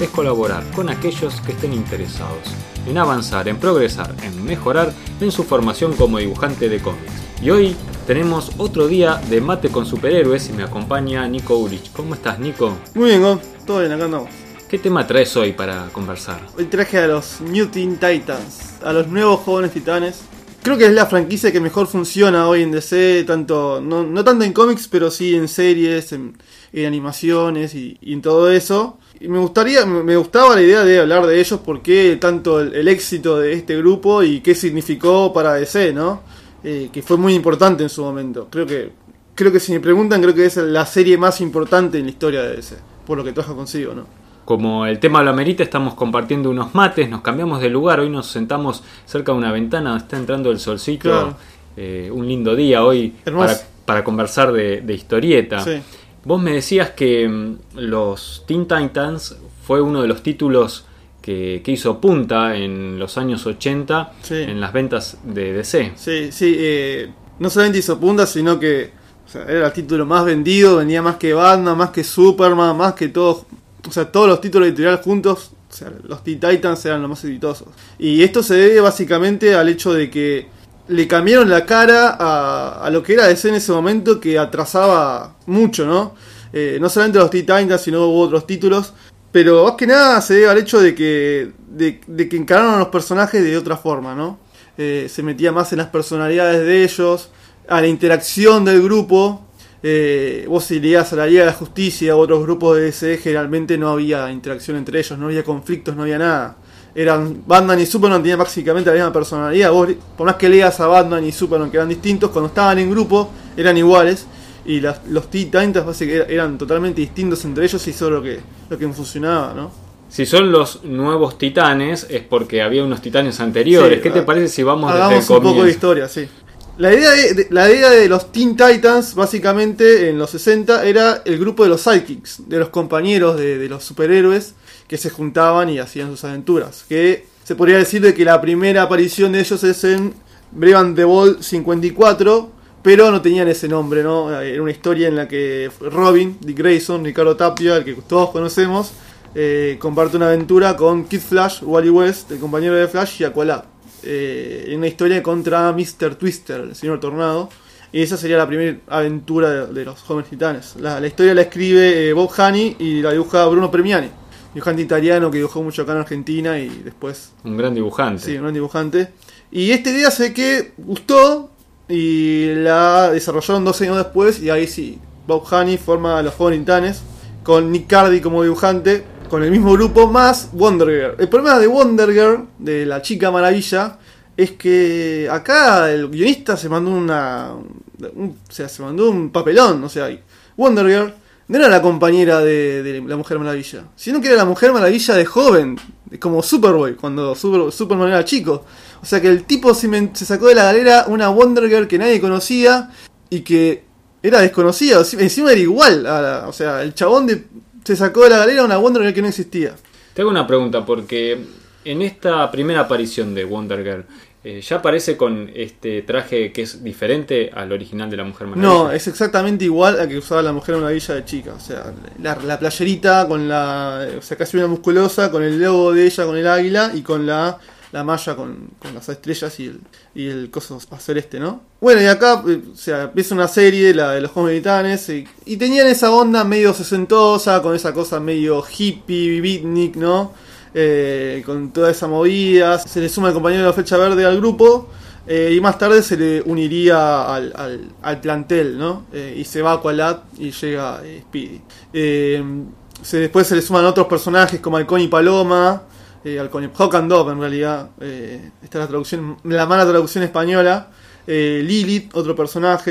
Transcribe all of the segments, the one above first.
es colaborar con aquellos que estén interesados en avanzar, en progresar, en mejorar en su formación como dibujante de cómics. Y hoy tenemos otro día de mate con superhéroes y me acompaña Nico Urich. ¿Cómo estás, Nico? Muy bien, Gon. Todo bien, acá andamos. ¿Qué tema traes hoy para conversar? Hoy traje a los New Teen Titans, a los nuevos jóvenes titanes. Creo que es la franquicia que mejor funciona hoy en DC, tanto no, no tanto en cómics, pero sí en series, en, en animaciones y, y en todo eso. Y me gustaría, me gustaba la idea de hablar de ellos, porque tanto el, el éxito de este grupo y qué significó para DC, ¿no? Eh, que fue muy importante en su momento. Creo que, creo que si me preguntan, creo que es la serie más importante en la historia de DC, por lo que trajo consigo, ¿no? Como el tema lo amerita, estamos compartiendo unos mates, nos cambiamos de lugar, hoy nos sentamos cerca de una ventana, está entrando el solcito, Claro. eh, un lindo día hoy Hermoso. para, para conversar de, de historieta. Sí. Vos me decías que mm, los Teen Titans fue uno de los títulos que, que hizo punta en los años 80 Sí. en las ventas de DC. Sí, sí, eh, no solamente hizo punta, sino que o sea, era el título más vendido, vendía más que Batman, más que Superman, más que todos, o sea, todos los títulos editoriales juntos, o sea, los Teen Titans eran los más exitosos. Y esto se debe básicamente al hecho de que le cambiaron la cara a, lo que era DC en ese momento que atrasaba mucho, ¿no? Eh, no solamente los Teen Titans, sino hubo otros títulos. Pero más que nada se debe al hecho de que, de, de que encararon a los personajes de otra forma, ¿no? Eh, se metía más en las personalidades de ellos, a la interacción del grupo. Eh, vos si leías a la Liga de la Justicia u otros grupos de DC, generalmente no había interacción entre ellos, no había conflictos, no había nada. Eran Batman y Superman tenían básicamente la misma personalidad. Vos, por más que leas a Batman y Superman que eran distintos, cuando estaban en grupo eran iguales. Y las- los Titans básicamente eran totalmente distintos entre ellos y eso es lo que, lo que funcionaba, ¿no? Si son los nuevos titanes, es porque había unos titanes anteriores. Sí, ¿Qué te parece si vamos desde el Hagamos un poco de historia, sí. La idea de, de- la idea de los Teen Titans, básicamente en los 60, era el grupo de los sidekicks, de los compañeros de, de los superhéroes que se juntaban y hacían sus aventuras. Que se podría decir de que la primera aparición de ellos es en Brave the Bold 54, pero no tenían ese nombre, ¿no? Era una historia en la que Robin, Dick Grayson, Ricardo Tapia, el que todos conocemos, eh, comparte una aventura con Kid Flash, Wally West, el compañero de Flash, y Aqualad. Eh, en una historia contra Mr. Twister, el señor Tornado. Y esa sería la primera aventura de, de los jóvenes titanes. La, la historia la escribe eh, Bob Haney y la dibuja Bruno Premiani. Dibujante italiano que dibujó mucho acá en Argentina y después Un gran dibujante. Sí, un gran dibujante. Y esta idea sé que gustó y la desarrollaron dos años después y ahí sí, Bob Haney forma a los Jóvenes Titanes con Nick Cardy como dibujante, con el mismo grupo más Wonder Girl. El problema de Wonder Girl, de la chica maravilla, es que acá el guionista se mandó una... un- o sea, se mandó un papelón, o sea, Wonder Girl no era la compañera de, de la Mujer Maravilla, sino que era la Mujer Maravilla de joven, como Superboy, cuando Super- Superman era chico. O sea que el tipo se, sacó de la galera una Wonder Girl que nadie conocía y que era desconocida, encima era igual, o sea, el chabón de- se sacó de la galera una Wonder Girl que no existía. Te hago una pregunta, porque en esta primera aparición de Wonder Girl, eh, ya aparece con este traje que es diferente al original de la Mujer Maravilla. No, es exactamente igual a que usaba la Mujer Maravilla de chica. O sea, la, la playerita con la. O sea, casi una musculosa, con el logo de ella, con el águila y con la, la malla con, las estrellas y el, y el coso celeste, ¿no? Bueno, y acá, eh, o sea, empieza una serie, la de los jóvenes titanes, y, tenían esa onda medio sesentosa, con esa cosa medio hippie, beatnik, ¿no? Eh, con toda esa movida. Se le suma el compañero de la flecha verde al grupo. eh, y más tarde se le uniría al, al, plantel, ¿no? Eh, y se va a Aqualad y llega Speedy. Se, después se le suman otros personajes como Halcón y Paloma. Eh, y Hawk and Dove, en realidad. Eh, esta es la traducción, la mala traducción española. Eh, Lilith, otro personaje.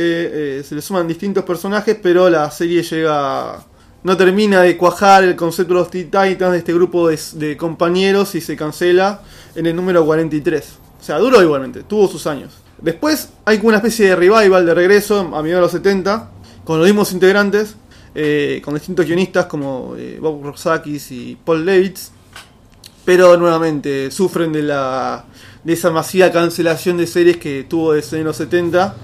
eh, se le suman distintos personajes, pero la serie llega no termina de cuajar el concepto de los Teen Titans, de este grupo de, compañeros, y se cancela en el número 43. O sea, duró igualmente, tuvo sus años. Después hay como una especie de revival de regreso a mediados de los 70, con los mismos integrantes, eh, con distintos guionistas como Bob Rosakis y Paul Leitz, pero nuevamente sufren de la de esa masiva cancelación de series que tuvo desde los 70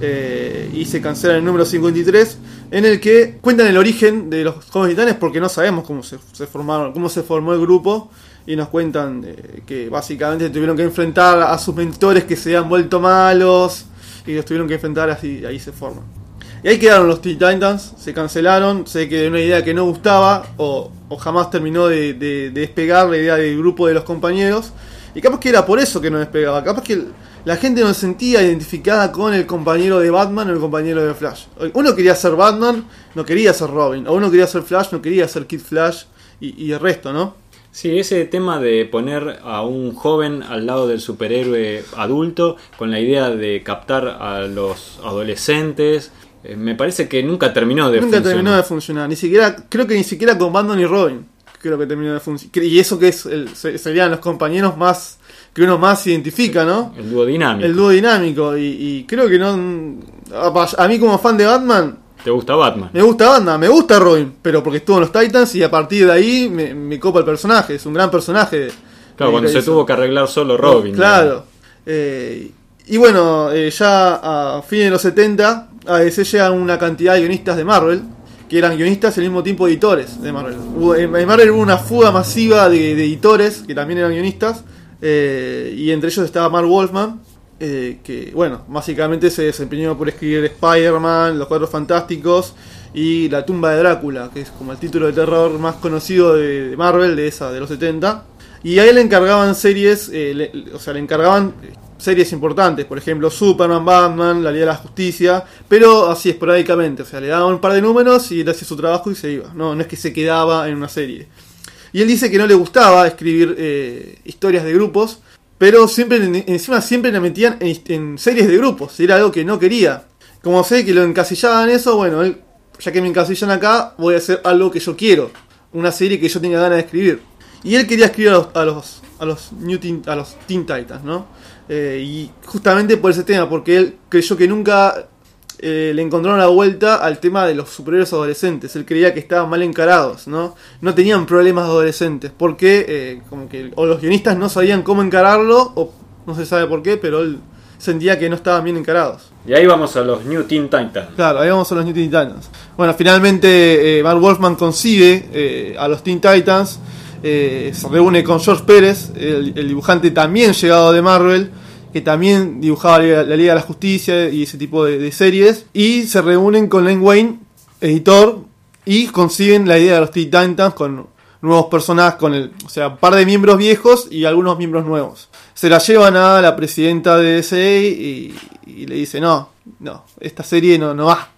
eh, y se cancela el número 53 en el que cuentan el origen de los jóvenes titanes porque no sabemos cómo se, formaron cómo se formó el grupo y nos cuentan eh, que básicamente tuvieron que enfrentar a sus mentores que se han vuelto malos y los tuvieron que enfrentar así ahí se forman y ahí quedaron los Teen Titans, se cancelaron, sé que de una idea que no gustaba o, o jamás terminó de, de- de despegar la idea del grupo de los compañeros. Y capaz que era por eso que no despegaba, capaz que la gente no se sentía identificada con el compañero de Batman o el compañero de Flash. Uno quería ser Batman, no quería ser Robin, o uno quería ser Flash, no quería ser Kid Flash y el resto, ¿no? Sí, ese tema de poner a un joven al lado del superhéroe adulto con la idea de captar a los adolescentes, eh, me parece que nunca terminó de Nunca funcionar. terminó de funcionar, ni siquiera, creo que ni siquiera con Batman y Robin, creo que terminó de funcionar. Y eso que es el- se- serían los compañeros más que uno más identifica, ¿no? El dúo dinámico. El dúo dinámico y, y creo que no a, mí como fan de Batman ¿Te gusta Batman? me gusta Batman, me gusta Robin, pero porque estuvo en los Titans y a partir de ahí me, me copa el personaje, es un gran personaje. Claro, Eh, cuando se Grayson. tuvo que arreglar solo Robin. Claro. Eh, y bueno, eh, ya a fines de los 70, a DC llegan una cantidad de guionistas de Marvel, que eran guionistas y al mismo tiempo editores de Marvel. En Marvel hubo una fuga masiva de, editores, que también eran guionistas, eh, y entre ellos estaba Mark Wolfman, eh, que bueno, básicamente se desempeñó por escribir Spider-Man, Los Cuatro Fantásticos y La tumba de Drácula, que es como el título de terror más conocido de, Marvel, de esa, de los 70. Y a él le encargaban series, eh, le- o sea, le encargaban eh, series importantes, por ejemplo, Superman, Batman, La Liga de la Justicia, pero así esporádicamente, o sea, le daban un par de números y él hacía su trabajo y se iba. No, es que se quedaba en una serie. Y él dice que no le gustaba escribir eh, historias de grupos, pero siempre encima siempre le metían en, series de grupos, era algo que no quería. Como sé que lo encasillaban en eso, bueno, él, ya que me encasillan acá, voy a hacer algo que yo quiero, una serie que yo tenga ganas de escribir. Y él quería escribir a los, a a los, New Teen, a los Teen Titans, ¿no? Eh, y justamente por ese tema, porque él creyó que nunca eh, le encontraron la vuelta al tema de los superhéroes adolescentes. Él creía que estaban mal encarados, ¿no? No tenían problemas adolescentes, porque eh, como que o los guionistas no sabían cómo encararlo, o no se sabe por qué, pero él sentía que no estaban bien encarados. Y ahí vamos a los New Teen Titans. Claro, ahí vamos a los New Teen Titans. Bueno, finalmente eh, Mark Wolfman consigue a los Teen Titans. Eh, se reúne con George Pérez, el, dibujante también llegado de Marvel, que también dibujaba la, Liga- de la Justicia y ese tipo de, de series. Y se reúnen con Len Wayne, editor, y consiguen la idea de los Teen Titans con nuevos personajes, con el, o sea, un par de miembros viejos y algunos miembros nuevos. Se la llevan a la presidenta de DC y, y le dice, no, no, esta serie no, no va.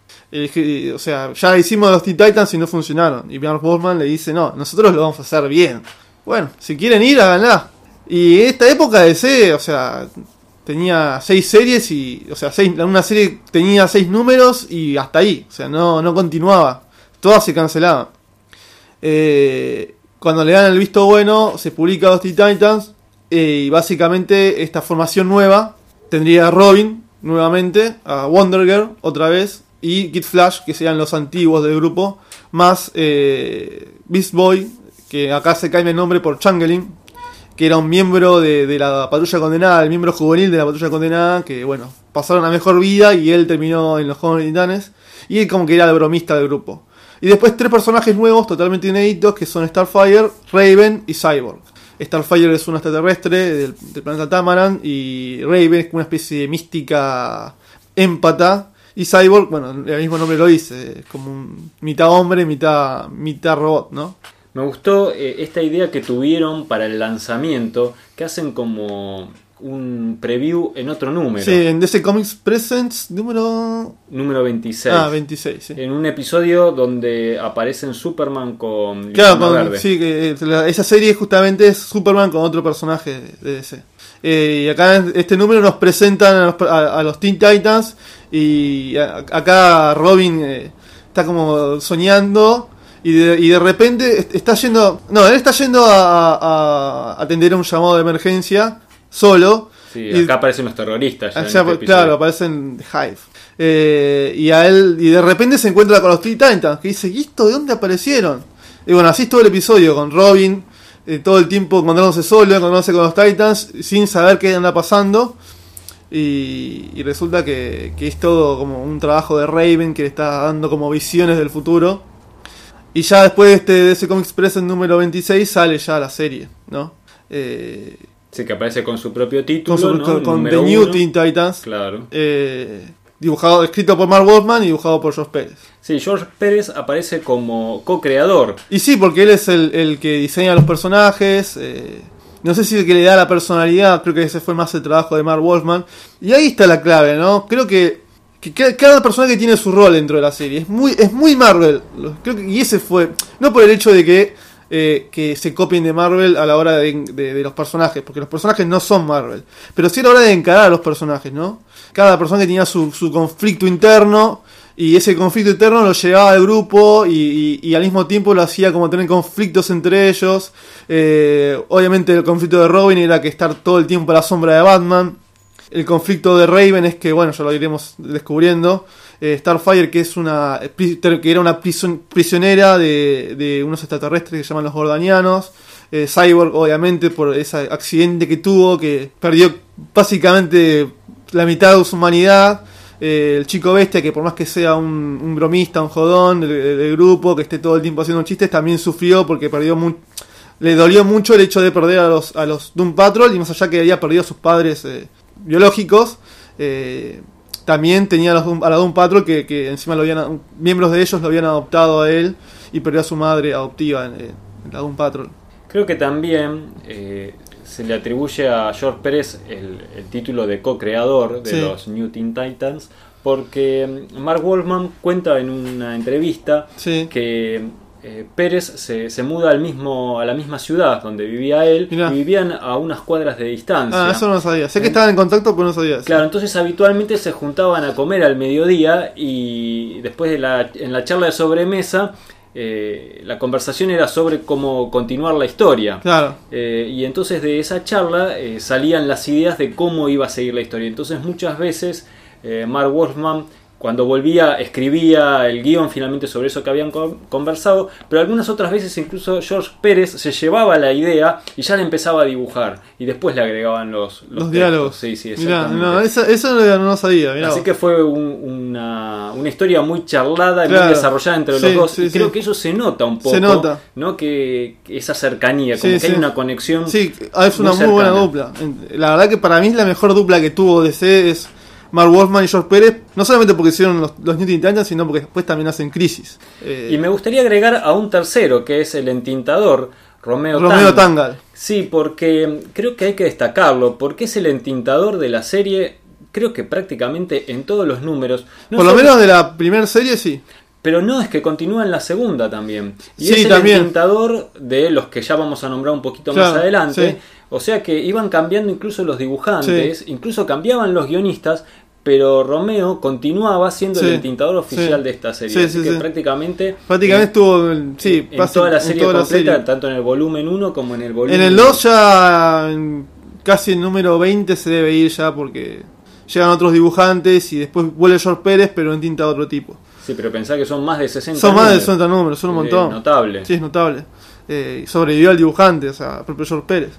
O sea, ya hicimos los Teen Titans y no funcionaron. Y Mark Wolfman le dice, no, nosotros lo vamos a hacer bien. Bueno, si quieren ir, háganla. Y esta época de DC, o sea, tenía seis series y, o sea, seis, una serie tenía seis números y hasta ahí. O sea, no, no continuaba. Todas se cancelaban. Eh, cuando le dan el visto bueno, se publica los Teen Titans. eh, y básicamente esta formación nueva tendría a Robin nuevamente, a Wonder Girl otra vez. Y Kid Flash, que serían los antiguos del grupo. Más eh, Beast Boy, que acá se cambia el nombre por Changeling, que era un miembro de, la patrulla condenada, el miembro juvenil de la patrulla condenada, que bueno, pasaron a mejor vida y él terminó en los Jóvenes Titanes. Y él como que era el bromista del grupo. Y después tres personajes nuevos, totalmente inéditos, que son Starfire, Raven y Cyborg. Starfire es un extraterrestre del, del planeta Tamaran y Raven es una especie de mística empata. Y Cyborg, bueno, el mismo nombre lo dice, es como un mitad hombre, mitad, mitad robot, ¿no? Me gustó eh, esta idea que tuvieron para el lanzamiento, que hacen como un preview en otro número, Sí, en DC Comics Presents número... número 26. Ah, 26, sí. En un episodio donde aparecen Superman con Claro, con- Verde. sí, que eh, la- esa serie justamente es Superman con otro personaje de DC. Eh, y acá en este número nos presentan a los, a- a los Teen Titans y a- acá Robin eh, está como soñando Y de, y de repente est- está yendo. No, él está yendo a, a atender a un llamado de emergencia solo. Sí, y- acá aparecen los terroristas. ya este claro, aparecen Hive. Eh, y a él, y de repente se encuentra con los Teen Titans, que dice, ¿y esto de dónde aparecieron? Y bueno, así es todo el episodio, con Robin, eh, todo el tiempo encontrándose solo, encontrándose con los Titans, sin saber qué anda pasando. Y, y resulta que, que es todo como un trabajo de Raven que le está dando como visiones del futuro. Y ya después de, este, de ese Comic Express en número 26 sale ya la serie, ¿no? Eh, Sí, que aparece con su propio título. con, The New uno. Teen Titans. Claro. Eh, dibujado, escrito por Mark Wolfman y dibujado por George Pérez. Sí, George Pérez aparece como co-creador. Y sí, porque él es el, el que diseña los personajes. eh, no sé si que le da la personalidad, creo que ese fue más el trabajo de Mark Wolfman. Y ahí está la clave, ¿no? Creo que, que ca- cada personaje tiene su rol dentro de la serie. Es muy, es muy Marvel. Creo que, y ese fue. No por el hecho de que, eh, que se copien de Marvel a la hora de, de- de los personajes, porque los personajes no son Marvel. Pero sí a la hora de encarar a los personajes, ¿no? Cada personaje tenía su, su conflicto interno. Y ese conflicto interno lo llevaba al grupo y, y- al mismo tiempo lo hacía como tener conflictos entre ellos. Eh, obviamente el conflicto de Robin era que estar todo el tiempo a la sombra de Batman. El conflicto de Raven es que, bueno, ya lo iremos descubriendo. Eh, Starfire, que es una que era una prisionera de, de unos extraterrestres que se llaman los Gordanianos. Eh, Cyborg, obviamente, por ese accidente que tuvo, que perdió básicamente la mitad de su humanidad. Eh, el chico bestia, que por más que sea un, bromista, un jodón del, grupo, que esté todo el tiempo haciendo chistes, también sufrió porque perdió le dolió mucho el hecho de perder a los, a los Doom Patrol y más allá que había perdido a sus padres eh, biológicos, eh, también tenía a, los a la Doom Patrol que, que encima lo habían, miembros de ellos lo habían adoptado a él y perdió a su madre adoptiva en, en la Doom Patrol. Creo que también eh, se le atribuye a George Pérez el, el título de co-creador de Sí. los New Teen Titans, porque mm, Mark Wolfman cuenta en una entrevista Sí. que eh, Pérez se, se muda al mismo, a la misma ciudad donde vivía él Mirá. y vivían a unas cuadras de distancia. Ah, eso no lo sabía. Sé que estaban en contacto, pero no sabía. Claro, entonces habitualmente se juntaban a comer al mediodía y después de la, en la charla de sobremesa eh, la conversación era sobre cómo continuar la historia. Claro. Eh, y entonces de esa charla eh, salían las ideas de cómo iba a seguir la historia. Entonces muchas veces Mark Wolfman cuando volvía escribía el guion finalmente sobre eso que habían con- conversado, pero algunas otras veces incluso George Pérez se llevaba la idea y ya la empezaba a dibujar y después le agregaban los, diálogos. Sí, sí, Mirá, no, eso, eso no, sabía. mirá Así que fue un- una, una historia muy charlada y Claro. muy desarrollada entre Sí, los dos. sí, y creo sí. que eso se nota un poco. Se nota. ¿no? Que, que esa cercanía, como que hay una conexión. Sí, es una muy muy, buena dupla. La verdad que para mí es la mejor dupla que tuvo DC es Mark Wolfman y George Pérez. No solamente porque hicieron los, los New Teen Titans, sino porque después también hacen Crisis. Eh, Y me gustaría agregar a un tercero, que es el entintador, Romeo, Romeo Tang. Tangal. Sí, porque creo que hay que destacarlo, porque es el entintador de la serie, creo que prácticamente en todos los números. No Por lo menos de la primera serie, sí. Pero no, es que continúa en la segunda también. Y Sí, es el también. entintador de los que ya vamos a nombrar un poquito más adelante. sí. O sea que iban cambiando incluso los dibujantes, incluso cambiaban los guionistas, pero Romeo continuaba siendo Sí, el entintador oficial sí. de esta serie. Sí, Así sí, que prácticamente... Prácticamente en- estuvo en, sí, en toda la serie toda la completa, serie. tanto en el volumen 1 como en el volumen En el 2 ya casi el número 20 se debe ir ya porque llegan otros dibujantes y después vuelve George Pérez, pero en tinta de otro tipo. Sí, pero pensá que son más de 60 Son más de números. 60 números, son un Eh, montón. notable. Sí, es notable. Eh, sobrevivió al dibujante, o sea, propio George Pérez.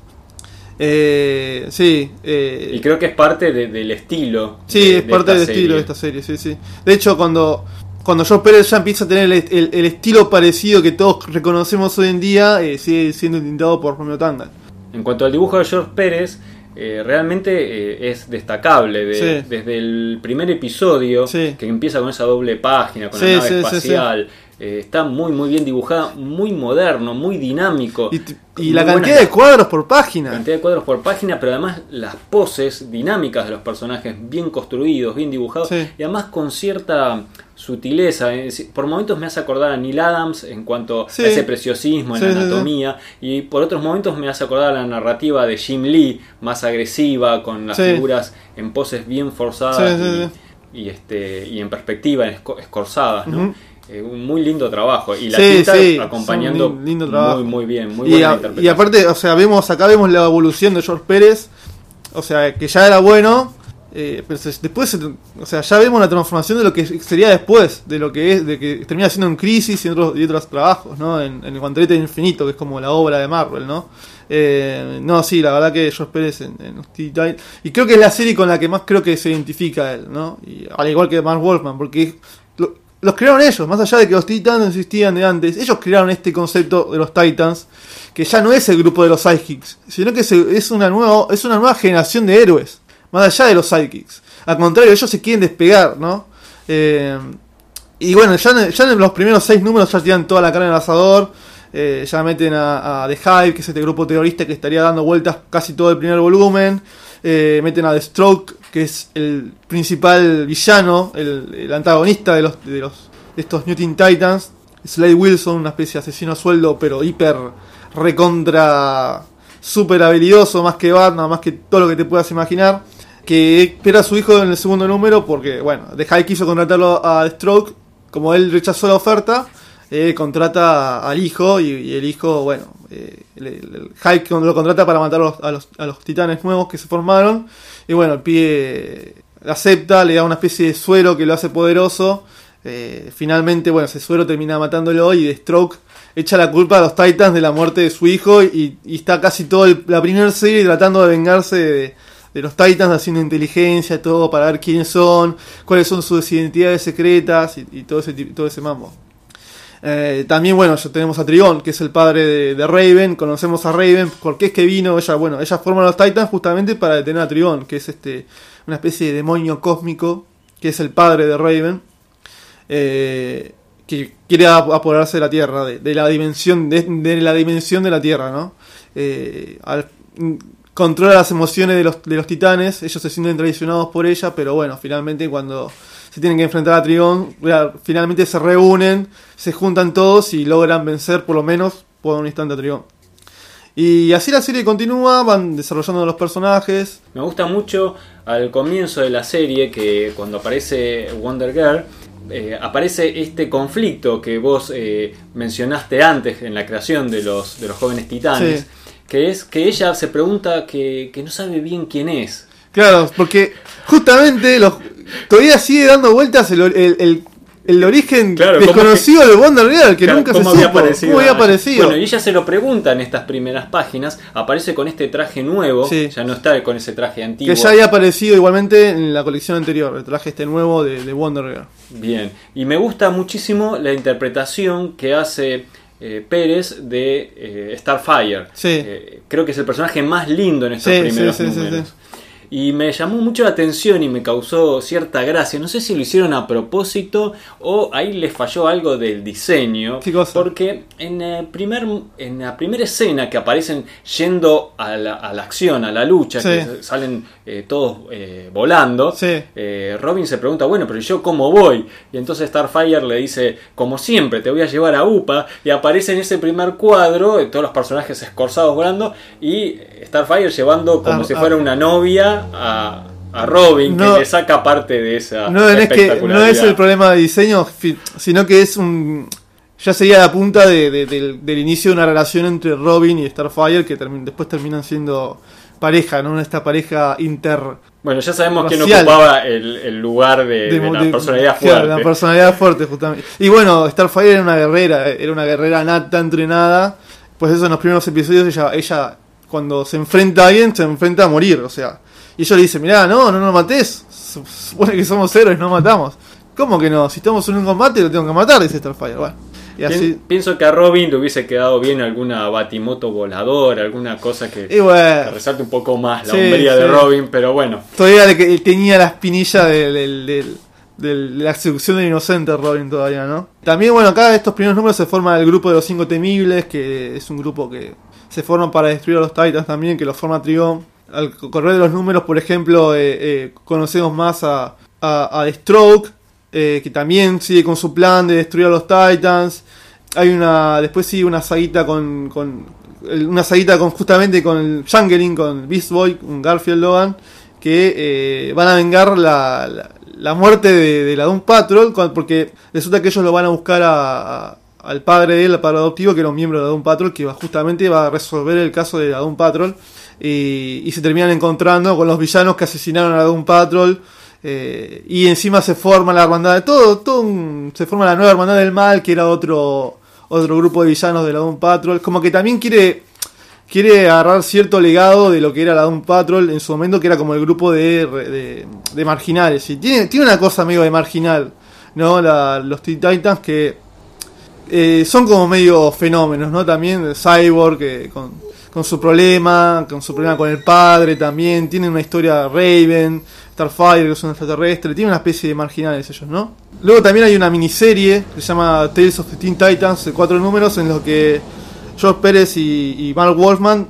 Eh, sí, eh, Y creo que es parte de- del estilo. sí, de- es parte esta del estilo serie. de esta serie, sí, sí. De hecho, cuando, cuando George Pérez ya empieza a tener el, el- el estilo parecido que todos reconocemos hoy en día, eh, sigue siendo tintado por Romeo Tangal. En cuanto al dibujo de George Pérez, eh, realmente eh, es destacable. de- Sí. Desde el primer episodio, Sí. que empieza con esa doble página, con Sí, la nave espacial, eh, está muy muy bien dibujada, muy moderno, muy dinámico. Y, t- y Muy la cantidad de cuadros por página. cantidad de cuadros por página, pero además las poses dinámicas de los personajes bien construidos, bien dibujados Sí. y además con cierta sutileza. Por momentos me hace acordar a Neil Adams en cuanto Sí. a ese preciosismo en Sí, la anatomía y por otros momentos me hace acordar a la narrativa de Jim Lee, más agresiva, con las figuras en poses bien forzadas y, y, este, y en perspectiva, esco- escorzadas. ¿no? Eh, un muy lindo trabajo. Y la Sí, acompañando es un lindo trabajo. muy, muy bien, muy y, buena a- interpretación. y aparte, o sea, vemos acá vemos la evolución de George Pérez, o sea, que ya era bueno, eh, pero se- después, se- o sea, ya vemos la transformación de lo que sería después, de lo que es, de que termina siendo en Crisis y otros, y otros trabajos, ¿no? En, en el Guantelete Infinito, que es como la obra de Marvel, ¿no? Eh, no, sí, la verdad que George Pérez en, en y creo que es la serie con la que más creo que se identifica él, ¿no? Y, al igual que Mark Wolfman, porque los crearon ellos, más allá de que los Titans existían de antes, ellos crearon este concepto de los Titans, que ya no es el grupo de los Sidekicks, sino que es una nueva, es una nueva generación de héroes, más allá de los Sidekicks. Al contrario, ellos se quieren despegar, ¿no? Eh, y bueno, ya en, ya en los primeros seis números ya tiran toda la cara en el asador. eh, ya meten a, a The Hive, que es este grupo terrorista que estaría dando vueltas casi todo el primer volumen. Eh, meten a The Stroke, que es el principal villano, el, antagonista de los, de los estos New Teen Titans. Slade Wilson, una especie de asesino a sueldo, pero hiper recontra super habilidoso, más que Batman, más que todo lo que te puedas imaginar. Que espera a su hijo en el segundo número porque, bueno, The Hive quiso contratarlo a The Stroke, como él rechazó la oferta, eh, contrata al hijo y, el hijo, bueno, eh, el, lo contrata para matar a los, a, los, a los titanes nuevos que se formaron. Y bueno, el pibe acepta, le da una especie de suero que lo hace poderoso. Eh, finalmente, bueno, ese suero termina matándolo y The Stroke echa la culpa a los Titans de la muerte de su hijo y, está casi toda la primera serie tratando de vengarse de, los Titans haciendo inteligencia, todo para ver quiénes son, cuáles son sus identidades secretas y, todo ese todo ese mambo. Eh, también, bueno, ya tenemos a Trigon, que es el padre de, Raven. Conocemos a Raven, porque es que vino ella, bueno, ella forma a los Titans justamente para detener a Trigon, que es este una especie de demonio cósmico, que es el padre de Raven, eh, que quiere ap- apoderarse de la Tierra, de, la dimensión, de, la dimensión de la Tierra, ¿no? Eh, al- controla las emociones de los, de los titanes, ellos se sienten traicionados por ella, pero bueno, finalmente cuando se tienen que enfrentar a Trigon, ya, finalmente se reúnen, se juntan todos y logran vencer por lo menos por un instante a Trigon. Y así la serie continúa, van desarrollando los personajes. Me gusta mucho al comienzo de la serie que cuando aparece Wonder Girl eh, aparece este conflicto que vos eh, mencionaste antes en la creación de los, de los jóvenes titanes, Sí. que es que ella se pregunta que, que no sabe bien quién es. Claro, porque justamente los, todavía sigue dando vueltas el, el, el- el origen Claro, ¿cómo desconocido de Wonder Girl, que Claro, nunca se ¿cómo supo. había aparecido? ¿Cómo había aparecido? Bueno, y ella se lo pregunta en estas primeras páginas, aparece con este traje nuevo, Sí. ya no está con ese traje antiguo. que ya había aparecido igualmente en la colección anterior, el traje este nuevo de, de Wonder Girl. Bien, y me gusta muchísimo la interpretación que hace eh, Pérez de eh, Starfire. Sí. Eh, creo que es el personaje más lindo en estos Sí, primeros sí, sí, sí, números. Y me llamó mucho la atención y me causó cierta gracia. No sé si lo hicieron a propósito o ahí les falló algo del diseño. ¿Qué cosa? Porque en, el primer, en la primera escena que aparecen yendo a la, a la acción, a la lucha, Sí. que salen eh, todos eh, volando, Sí. eh, Robin se pregunta, bueno, pero yo cómo voy? Y entonces Starfire le dice, como siempre, te voy a llevar a UPA. Y aparece en ese primer cuadro eh, todos los personajes escorzados volando y Starfire llevando como Ah, si ah. fuera una novia a, a Robin, No. que le saca parte de esa No, es que no es el problema de diseño, sino que es un. Ya sería la punta de- de- del, del inicio de una relación entre Robin y Starfire que después terminan siendo pareja, ¿no? Esta pareja inter. Bueno, ya sabemos quién ocupaba el, el lugar de, de la personalidad claro, fuerte. la personalidad fuerte, justamente. Y bueno, Starfire era una guerrera, era una guerrera nata, entrenada. Pues eso en los primeros episodios ella, ella cuando se enfrenta a alguien, se enfrenta a morir, o sea. Y ellos le dicen, mirá, no, no nos mates. Se supone que somos héroes, no matamos. ¿Cómo que no? Si estamos en un combate lo tengo que matar, dice Starfire. Bueno, y así. Pienso que a Robin le hubiese quedado bien alguna batimoto voladora, alguna cosa que, resalte un poco más la Sí, hombría de. Robin, pero bueno. todavía le que- tenía la espinilla del, del- del- de la seducción del inocente Robin todavía, ¿no? También, bueno, acá estos primeros números se forma el grupo de los cinco temibles, que es un grupo que se forma para destruir a los Titans también, que los forma Trigon. Al correr de los números, por ejemplo, eh, eh, conocemos más a, a, Stroke, eh, que también sigue con su plan de destruir a los Titans. Hay una, después sigue una saguita con, con una saguita con justamente con el Jungling, con Beast Boy, un Garfield Logan, que van a vengar la, la, muerte de, la Doom Patrol, porque resulta que ellos lo van a buscar a- a- al padre de él, al padre adoptivo, que era un miembro de la Doom Patrol, que va, justamente va a resolver el caso de la Doom Patrol. Y, se terminan encontrando con los villanos que asesinaron a Doom Patrol. eh, y encima se forma la hermandad de todo, todo un- se forma la nueva hermandad del mal, que era otro, otro grupo de villanos de la Doom Patrol. Como que también quiere quiere agarrar cierto legado de lo que era la Doom Patrol en su momento, que era como el grupo de, de, marginales. Y tiene, tiene una cosa medio de marginal, ¿no? La- los Teen Titans que eh, son como medio fenómenos, ¿no? También Cyborg que con, con su problema, con su problema con el padre también. Tienen una historia Raven, Starfire, que es un extraterrestre. Tiene una especie de marginales ellos, ¿no? Luego también hay una miniserie que se llama Tales of the Teen Titans, de cuatro números, en los que George Pérez y, y Mark Wolfman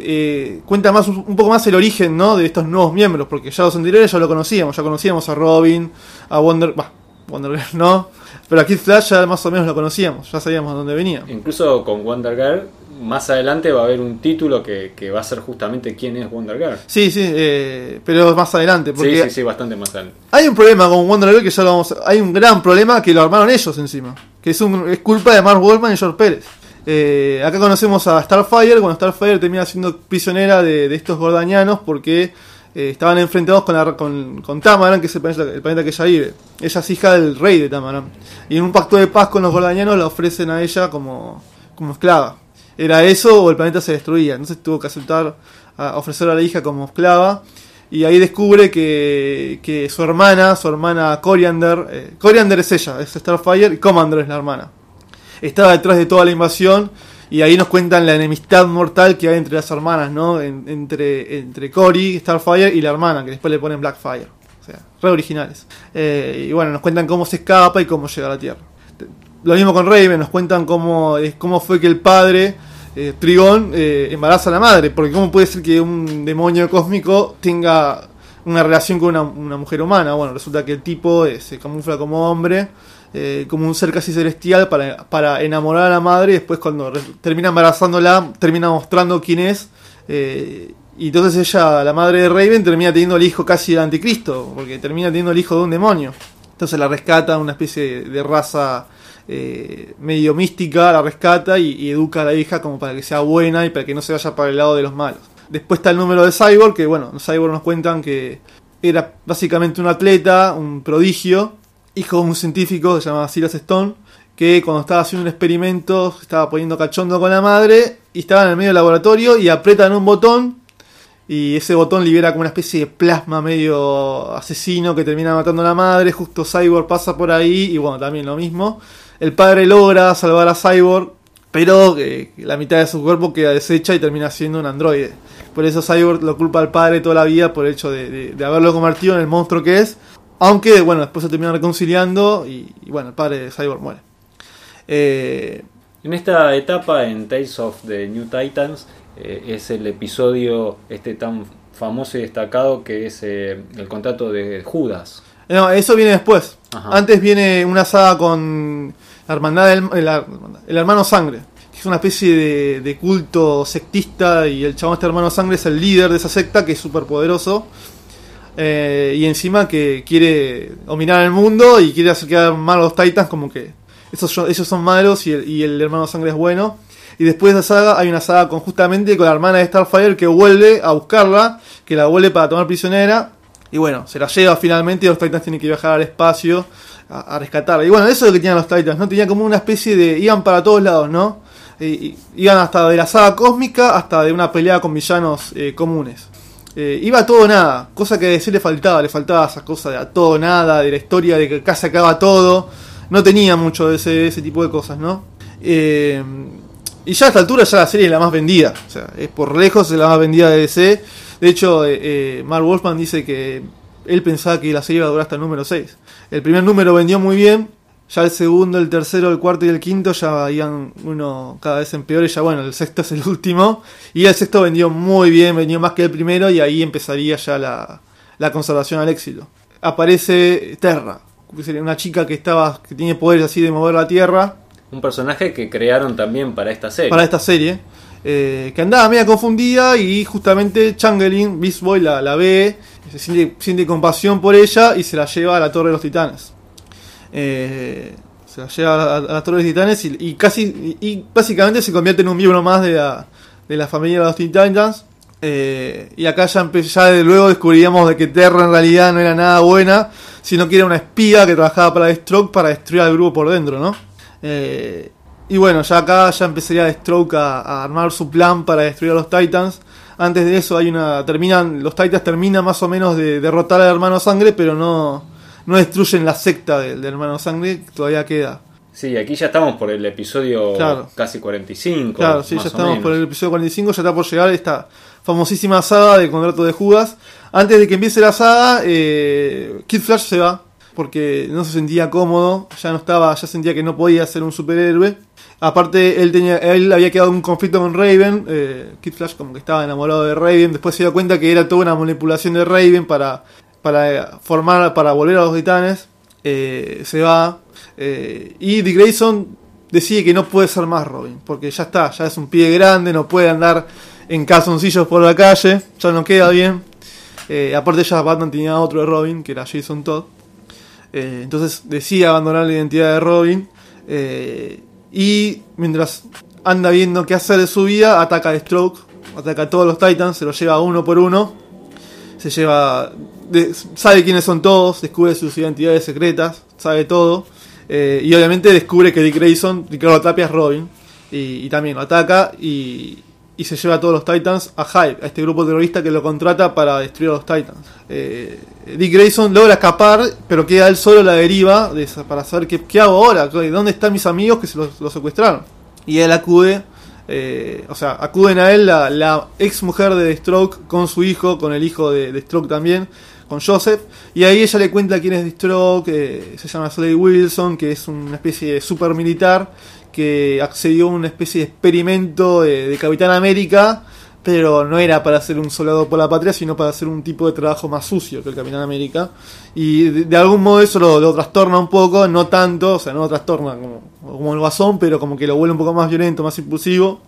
eh, cuentan más un poco más el origen ¿no? de estos nuevos miembros, porque ya los anteriores ya lo conocíamos, ya conocíamos a Robin, a Wonder, bah, Wonder Girl no, pero a Kid Flash ya más o menos lo conocíamos, ya sabíamos de dónde venía. Incluso con Wonder Girl, más adelante va a haber un título que, que va a ser justamente quién es Wonder Girl. Sí, sí, eh, pero más adelante, porque Sí, sí, sí, bastante más adelante. hay un problema con Wonder Girl que ya lo vamos a- hay un gran problema que lo armaron ellos encima, que es, un, es culpa de Mark Wolfman y George Pérez. Eh, acá conocemos a Starfire, cuando Starfire termina siendo prisionera de, de estos gordañanos porque eh, estaban enfrentados con, la- con, con Tamaran, que es el planeta, que ella vive. Ella es hija del rey de Tamaran. Y en un pacto de paz con los gordañanos la ofrecen a ella como, como esclava. Era eso o el planeta se destruía. Entonces tuvo que aceptar a ofrecer a la hija como esclava. Y ahí descubre que, que su hermana, su hermana Coriander, eh, Coriander es ella, es Starfire, y Commander es la hermana estaba detrás de toda la invasión y ahí nos cuentan la enemistad mortal que hay entre las hermanas, ¿no? En- entre, entre Cory, Starfire y la hermana, que después le ponen Blackfire. O sea, re originales. Eh, y bueno, nos cuentan cómo se escapa y cómo llega a la Tierra. Lo mismo con Raven, nos cuentan cómo, cómo fue que el padre, eh, Trigón, eh, embaraza a la madre. Porque cómo puede ser que un demonio cósmico tenga una relación con una, una mujer humana. Bueno, resulta que el tipo eh, se camufla como hombre eh, como un ser casi celestial para, para enamorar a la madre. Y después cuando termina embarazándola termina mostrando quién es eh, y entonces ella, la madre de Raven, termina teniendo el hijo casi del anticristo porque termina teniendo el hijo de un demonio. Entonces la rescata una especie de raza medio mística la rescata y educa a la hija como para que sea buena y para que no se vaya para el lado de los malos después está el número de Cyborg que bueno en Cyborg nos cuentan que era básicamente un atleta un prodigio hijo de un científico que se llama Silas Stone, que cuando estaba haciendo un experimento estaba poniendo cachondo con la madre y estaba en el medio del laboratorio y apretan un botón y ese botón libera como una especie de plasma medio asesino que termina matando a la madre, justo Cyborg pasa por ahí y bueno, también lo mismo. El padre logra salvar a Cyborg, pero eh, la mitad de su cuerpo queda deshecha y termina siendo un androide. Por eso Cyborg lo culpa al padre toda la vida por el hecho de, de- de haberlo convertido en el monstruo que es. Aunque, bueno, después se terminan reconciliando y, y, bueno, el padre de Cyborg muere. Eh, En esta etapa en Tales of the New Titans eh, es el episodio este tan famoso y destacado que es eh, el contrato de Judas. no, eso viene después. Ajá. Antes viene una saga con la hermandad del el, el hermano sangre. Es una especie de, culto sectista y el chabón este hermano sangre es el líder de esa secta que es súper poderoso. Eh, y encima que quiere dominar el mundo y quiere hacer quedar mal a los Titans como que esos, ellos son malos y el, y el hermano sangre es bueno. Y después de esa saga hay una saga con justamente con la hermana de Starfire que vuelve a buscarla, que la vuelve para tomar prisionera. Y bueno, se la lleva finalmente y los Titans tienen que viajar al espacio a, a rescatarla. Y bueno, eso es lo que tenían los Titans, ¿no? Tenían como una especie de... iban para todos lados, ¿no? Y- iban hasta de la saga cósmica hasta de una pelea con villanos eh, comunes. Eh, iba a todo nada, cosa que a DC le faltaba, le faltaba esa cosa de a todo nada, de la historia de que se acaba todo. No tenía mucho de ese, tipo de cosas, ¿no? Eh, y ya a esta altura ya la serie es la más vendida, o sea, es por lejos la más vendida de DC. De hecho, eh, eh, Mark Wolfman dice que él pensaba que la serie iba a durar hasta el número 6. El primer número vendió muy bien, ya el segundo, el tercero, el cuarto y el quinto ya iban uno cada vez en peor y ya bueno, el sexto es el último. Y el sexto vendió muy bien, vendió más que el primero y ahí empezaría ya la, la conservación al éxito. Aparece Terra, que sería una chica que estaba que tiene poderes así de mover la tierra Un personaje que crearon también para esta serie. para esta serie. eh, que andaba media confundida y justamente Changeling, Beast Boy, la, la ve. se siente, siente compasión por ella y se la lleva a la Torre de los Titanes. Eh, se la lleva a, a de los Titanes y, casi y, básicamente se convierte en un miembro más de la, de la familia de los Teen Titans. Eh, y acá ya, ya luego descubríamos de que Terra en realidad no era nada buena, sino que era una espía que trabajaba para Stroke para destruir al grupo por dentro, ¿no? Eh, y bueno, ya acá ya empezaría Stroke a, a armar su plan para destruir a los Titans. Antes de eso hay una. terminan. Los Titans terminan más o menos de derrotar al hermano sangre, pero no. No destruyen la secta del, del hermano sangre, todavía queda. Sí, aquí ya estamos por el episodio Claro. casi 45. Claro, sí, más ya estamos por el episodio 45, ya está por llegar esta famosísima saga de contrato de Judas. Antes de que empiece la saga, eh, Kid Flash se va porque no se sentía cómodo, ya no estaba, ya sentía que no podía ser un superhéroe. Aparte, él tenía, él había quedado en un conflicto con Raven, eh, Kid Flash como que estaba enamorado de Raven, después se dio cuenta que era toda una manipulación de Raven para, para eh, formar, para volver a los titanes. Eh, se va. eh, y Dick Grayson decide que no puede ser más Robin, porque ya está, ya es un pie grande, no puede andar en calzoncillos por la calle, ya no queda bien. Aparte ya Batman tenía otro de Robin, que era Jason Todd. Entonces decide abandonar la identidad de Robin. y mientras anda viendo qué hacer de su vida, ataca a Stroke, ataca a todos los Titans, se los lleva uno por uno. Se lleva. sabe quiénes son todos, descubre sus identidades secretas, sabe todo. eh, y obviamente descubre que Dick Grayson, Ricardo Tapia es Robin. Y, y también lo ataca y, y se lleva a todos los Titans a Hype, a este grupo terrorista que lo contrata para destruir a los Titans. Eh, Dick Grayson logra escapar, pero queda él solo la deriva de para saber qué, qué hago ahora, dónde están mis amigos que se los, los secuestraron. Y él acude, eh, o sea, acuden a él la, ex mujer de Stroke con su hijo, con el hijo de, de Stroke también, con Joseph. Y ahí ella le cuenta quién es Stroke, eh, se llama Slade Wilson, que es una especie de super militar que accedió a una especie de experimento de, de Capitán América, pero no era para ser un soldado por la patria, sino para hacer un tipo de trabajo más sucio que el Capitán América. Y de, algún modo eso lo, trastorna un poco, no tanto, o sea, no lo trastorna como, como el guasón, pero como que lo vuelve un poco más violento, más impulsivo.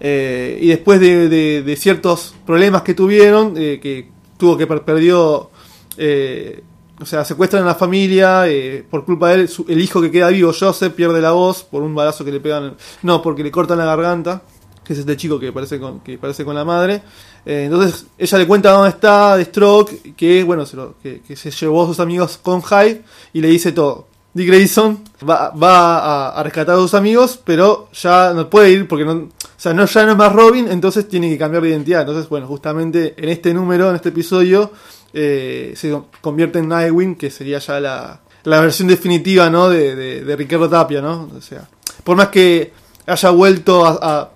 Eh, y después de, de- de ciertos problemas que tuvieron, eh, que tuvo que per- perdió, eh, o sea, secuestran a la familia, eh, por culpa de él, su- el hijo que queda vivo, Joseph, pierde la voz por un balazo que le pegan, no, porque le cortan la garganta, que es este chico que parece con, que parece con la madre. Eh, entonces ella le cuenta dónde está de Stroke, que bueno, se que, se llevó a sus amigos con Hyde y le dice todo. Dick Grayson va, va a, rescatar a sus amigos, pero ya no puede ir porque no, o sea, no, ya no es más Robin, entonces tiene que cambiar de identidad. Entonces, bueno, justamente en este número, en este episodio, eh, se convierte en Nightwing, que sería ya la, la versión definitiva, ¿no? De, de, de Ricardo Tapia, ¿no? O sea, por más que haya vuelto a-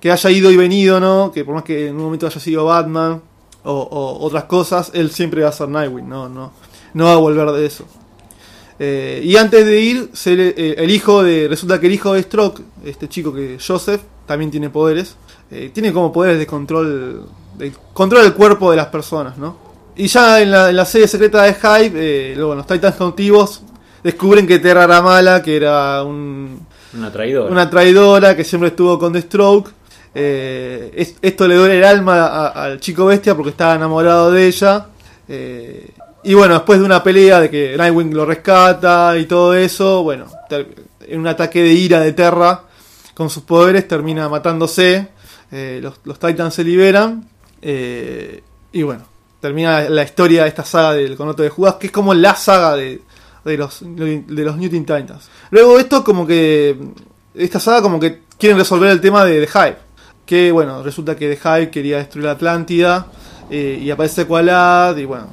que haya ido y venido, ¿no? Que por más que en un momento haya sido Batman o, o otras cosas, él siempre va a ser Nightwing, no, no, no va a volver de eso. Eh, y antes de ir, se le- eh, el hijo de. Resulta que el hijo de Stroke, este chico que Joseph, también tiene poderes. Eh, tiene como poderes de control. De control del cuerpo de las personas, ¿no? Y ya en la, en la serie secreta de Hype, luego los Titans cautivos descubren que Terra era mala, que era un, Una traidora. una traidora que siempre estuvo con The Stroke. Eh, es- esto le duele el alma al chico bestia porque estaba enamorado de ella. Eh, y bueno, después de una pelea de que Nightwing lo rescata y todo eso, bueno, en un ataque de ira de Terra con sus poderes termina matándose. Eh, los, los Titans se liberan. y bueno, termina la, historia de esta saga del Conoto de Judas, que es como la saga de, de los, de New Titans. Luego esto, como que. Esta saga, como que quieren resolver el tema de Hype. Que bueno, resulta que The Hype quería destruir la Atlántida. eh, y aparece Qualad. Y bueno,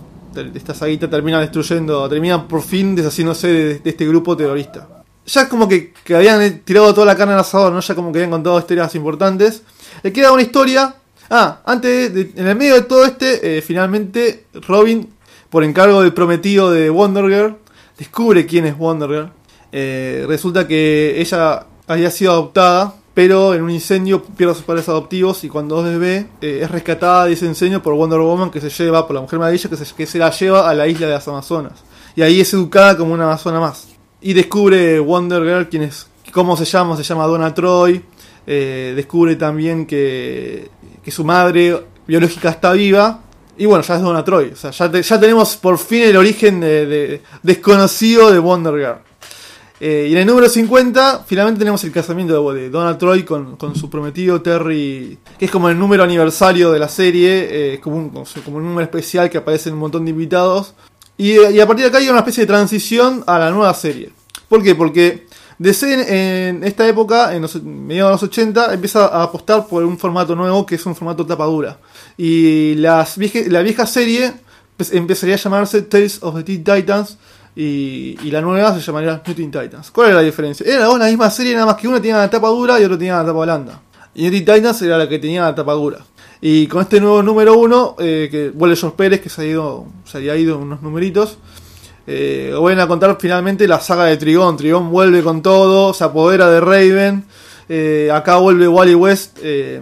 esta saguita termina destruyendo. Termina por fin deshaciéndose de, este grupo terrorista. Ya como que, que habían tirado toda la carne al asador, ¿no? Ya como que habían contado historias importantes. Le queda una historia. Ah, antes, de- en el medio de todo este, eh, finalmente Robin, por encargo del prometido de Wonder Girl, descubre quién es Wonder Girl. Eh, resulta que ella había sido adoptada, pero en un incendio pierde a sus padres adoptivos y cuando es bebé eh, es rescatada de ese incendio por Wonder Woman que se lleva, por la Mujer Maravilla, que se, que se la lleva a la isla de las Amazonas. Y ahí es educada como una amazona más. Y descubre Wonder Girl quién es, cómo se llama, se llama Donna Troy. Eh, descubre también que, que su madre biológica está viva Y bueno, ya es Donna Troy. O sea, ya, te- ya tenemos por fin el origen de- desconocido de Wonder Girl. Eh, y en el número 50, finalmente tenemos el casamiento de, Donna Troy con, con su prometido Terry, que es como el número aniversario de la serie, eh, como un, número especial que aparece en un montón de invitados. Y, y a partir de acá hay una especie de transición a la nueva serie. ¿Por qué? Porque DC en, en esta época, en los mediados de los 80, empieza a apostar por un formato nuevo que es un formato tapa dura. Y las vieje- la vieja serie pues, empezaría a llamarse Tales of the Titans y, la nueva se llamaría New Titans. ¿Cuál era la diferencia? Era la misma serie, nada más que una tenía la tapa dura y otra tenía la tapa blanda. Y New Titans era la que tenía la tapa dura. Y con este nuevo número uno, eh, que vuelve George Pérez, que se, ha ido, se había ido unos numeritos, eh, vuelven a contar finalmente la saga de Trigón. Trigón vuelve con todo, se apodera de Raven. eh, acá vuelve Wally West eh,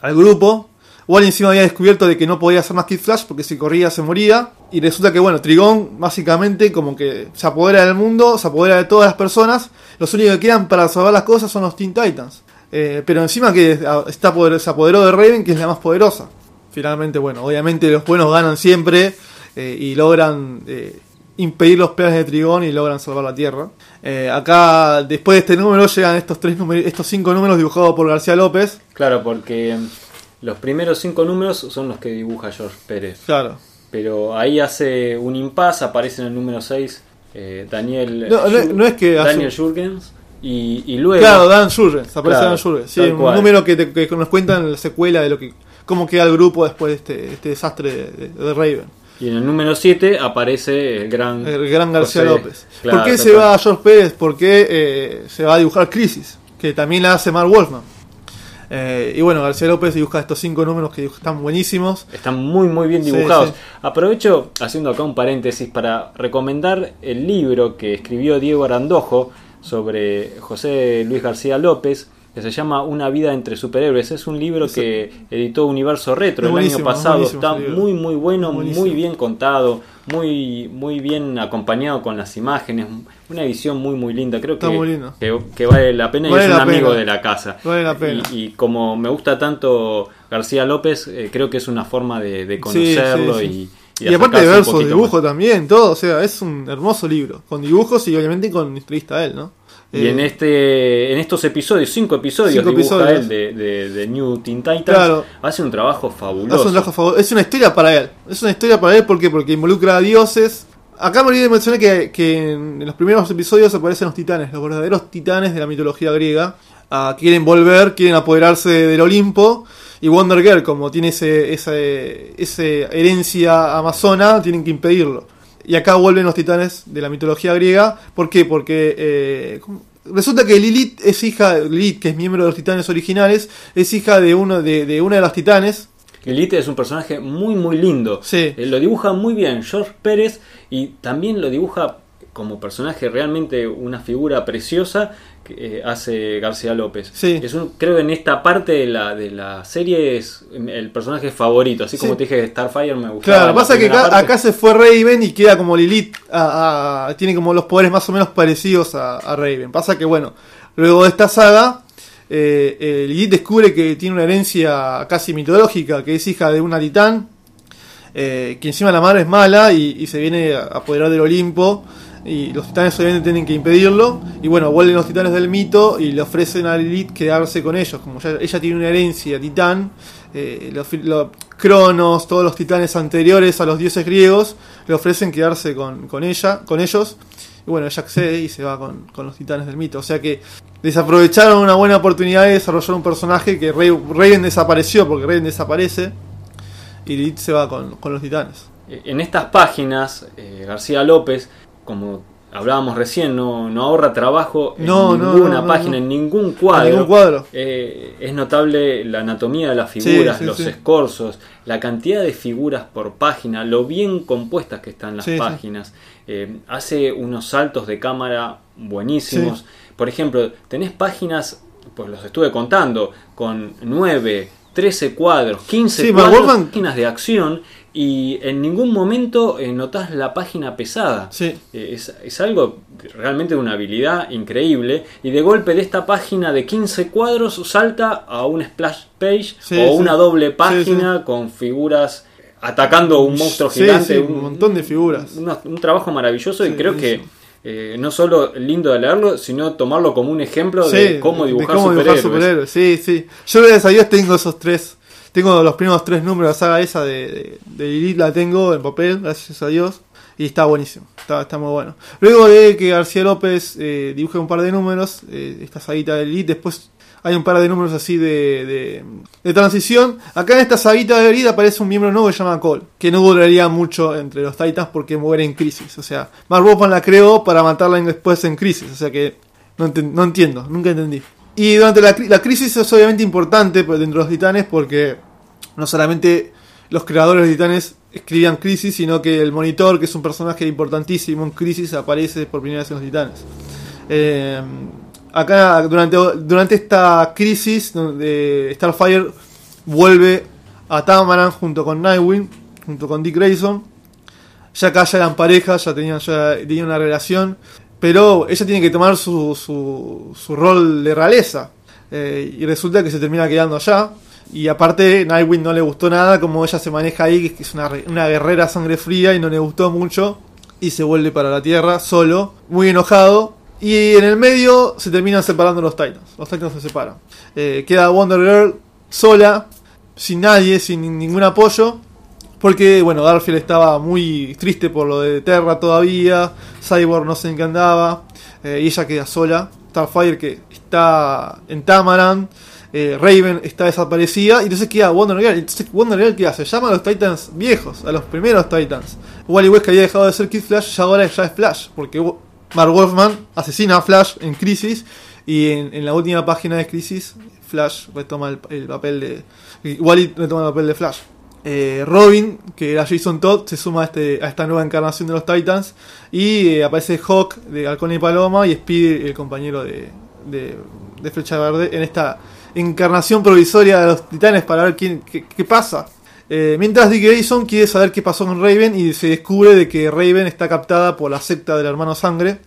al grupo. Wally encima había descubierto de que no podía hacer más Kid Flash porque si corría se moría. Y resulta que, bueno, Trigón básicamente como que se apodera del mundo, se apodera de todas las personas. Los únicos que quedan para salvar las cosas son los Teen Titans. Eh, pero encima que está se apoderó de Raven, que es la más poderosa. Finalmente, bueno, obviamente los buenos ganan siempre eh, y logran eh, impedir los planes de Trigón y logran salvar la Tierra. Eh, acá, después de este número, llegan estos tres números, estos cinco números dibujados por García López. Claro, porque los primeros cinco números son los que dibuja George Pérez. Claro. Pero ahí hace un impasse, aparece en el número 6 Daniel No, no- no es que hace- Daniel Jurgens y, y luego Claro, Dan Jurgens, aparece Claro, Dan Jurgens. Sí, un cual. número que, te- que nos cuenta en la secuela de lo que cómo queda el grupo después de este, este desastre de, de- de Raven. y en el número 7 aparece el gran El gran García José. López. Claro, ¿Por qué se va a George Pérez? ¿Por qué eh, se va a dibujar Crisis? Que también la hace Mark Wolfman. Eh, y bueno, García López dibuja estos cinco números que están buenísimos. Están muy muy bien Sí, dibujados. sí. Aprovecho haciendo acá un paréntesis para recomendar el libro que escribió Diego Arandojo sobre José Luis García López que se llama Una vida entre superhéroes. Es un libro que editó Universo Retro el año pasado. Está muy muy bueno, Buenísimo. muy bien contado, muy muy bien acompañado con las imágenes. Una edición muy muy linda. Creo que, que, que vale la pena y es un amigo pena. de la casa. Vale la pena. Y, y como me gusta tanto García López, eh, creo que es una forma de, conocerlo sí, y, sí. y Y, aparte de acercarse un versos, poquito dibujo más. también, todo. O sea, es un hermoso libro. Con dibujos y obviamente con historista él, ¿no? Y Eh, en este en estos episodios, cinco episodios, Cinco episodios. él de, de, de New Teen Titans, Claro. hace un trabajo fabuloso. Es un trabajo favor- es una historia para él. Es una historia para él ¿por qué? porque involucra a dioses. Acá me olvidé de mencionar que, que en los primeros episodios aparecen los titanes, los verdaderos titanes de la mitología griega. Ah, quieren volver, quieren apoderarse del Olimpo. Y Wonder Girl, como tiene ese, esa, ese herencia amazona, tienen que impedirlo. Y acá vuelven los titanes de la mitología griega. ¿Por qué? Porque eh, resulta que Lilith es hija, Lilith, que es miembro de los titanes originales, es hija de uno de, de una de las titanes. Elite es un personaje muy muy lindo. Sí. Eh, lo dibuja muy bien George Pérez y también lo dibuja como personaje realmente una figura preciosa que eh, hace García López. Sí. Es un, creo que en esta parte de la, de la serie es el personaje favorito. Así como Sí. te dije, Starfire me gustaba. Claro, la pasa que acá, se fue Raven y queda como Lilith. a- a- tiene como los poderes más o menos parecidos a, a Raven. Pasa que, bueno, luego de esta saga, eh, eh, Lilith descubre que tiene una herencia casi mitológica, que es hija de una titán. eh, que encima la madre es mala y, y se viene a apoderar del Olimpo. Y los titanes obviamente tienen que impedirlo. Y bueno, vuelven los titanes del mito y le ofrecen a Lilith quedarse con ellos. Como ella tiene una herencia titán, eh, los, Cronos, todos los titanes anteriores a los dioses griegos, le ofrecen quedarse con, con ella, con ellos. Y bueno, ella accede y se va con, con los titanes del mito. O sea que desaprovecharon una buena oportunidad de desarrollar un personaje que Raven desapareció, porque Raven desaparece. Y Lilith se va con, con los titanes. En estas páginas, eh, García López, como hablábamos recién, no, no ahorra trabajo en No, ninguna no, página, en ningún cuadro. Ningún cuadro. Eh, es notable la anatomía de las figuras, Sí, sí, los sí. escorzos, la cantidad de figuras por página, lo bien compuestas que están las páginas. Eh, hace unos saltos de cámara buenísimos. Por ejemplo, tenés páginas, pues los estuve contando, con 9, 13 cuadros, 15 Sí, cuadros, páginas de acción y en ningún momento eh, notás la página pesada. Sí. Eh, Es, es algo realmente de una habilidad increíble. Y de golpe de esta página de 15 cuadros salta a un splash page Sí, o sí. una doble página con figuras atacando un monstruo gigante. un montón de figuras. una- un trabajo maravilloso y creo que eh, no solo lindo de leerlo, sino tomarlo como un ejemplo de cómo dibujar, cómo superhéroes. superhéroes. Sí, sí. Yo gracias a Dios tengo esos tres. Tengo los primeros tres números de la saga esa de, de, de Lilith, la tengo en papel, gracias a Dios. Y está buenísimo, está, está muy bueno. Luego de que García López eh, dibuje un par de números, eh, esta saguita de Elite, después hay un par de números así de, de, transición. Acá en esta saguita de Elite aparece un miembro nuevo que se llama Cole, que no duraría mucho entre los Titans porque muere en crisis. O sea, Mark Wolfman la creó para matarla después en crisis. O sea que no, entiendo, nunca entendí. Y durante la, la crisis es obviamente importante dentro de los titanes porque no solamente los creadores de titanes escribían crisis, sino que el monitor, que es un personaje importantísimo en crisis, aparece por primera vez en los titanes. Eh, acá, durante, durante esta crisis, donde Starfire vuelve a Tamaran junto con Nightwing, junto con Dick Grayson. Ya acá ya eran pareja, ya tenían, ya tenían una relación. Pero ella tiene que tomar su, su, rol de realeza. Eh, y resulta que se termina quedando allá. Y aparte, Nightwing no le gustó nada como ella se maneja ahí, que es una, una guerrera sangre fría y no le gustó mucho. Y se vuelve para la Tierra solo, muy enojado. Y en el medio se terminan separando los Titans. Los Titans se separan. Eh, queda Wonder Girl sola, sin nadie, sin ningún apoyo. Porque, bueno, Garfield estaba muy triste por lo de Terra todavía. Cyborg no sé en qué andaba. eh, y ella queda sola. Starfire que está en Tamaran. Eh, Raven está desaparecida. Y entonces queda Wonder Girl. Entonces, Wonder Girl, ¿qué hace? Llama a los Titans viejos, a los primeros Titans. Wally West que había dejado de ser Kid Flash, ya ahora ya es Flash. Porque Mark Wolfman asesina a Flash en Crisis. Y en, la última página de Crisis, Flash retoma el, el papel de. Wally retoma el papel de Flash. Eh, Robin, que era Jason Todd, se suma a, este, a esta nueva encarnación de los Titans. Y eh, aparece Hawk de Halcón y Paloma y Speed, el compañero de, de Flecha Verde, en esta encarnación provisoria de los Titanes para ver quién, qué, pasa. Eh, mientras Dick Grayson quiere saber qué pasó con Raven y se descubre de que Raven está captada por la secta del hermano Sangre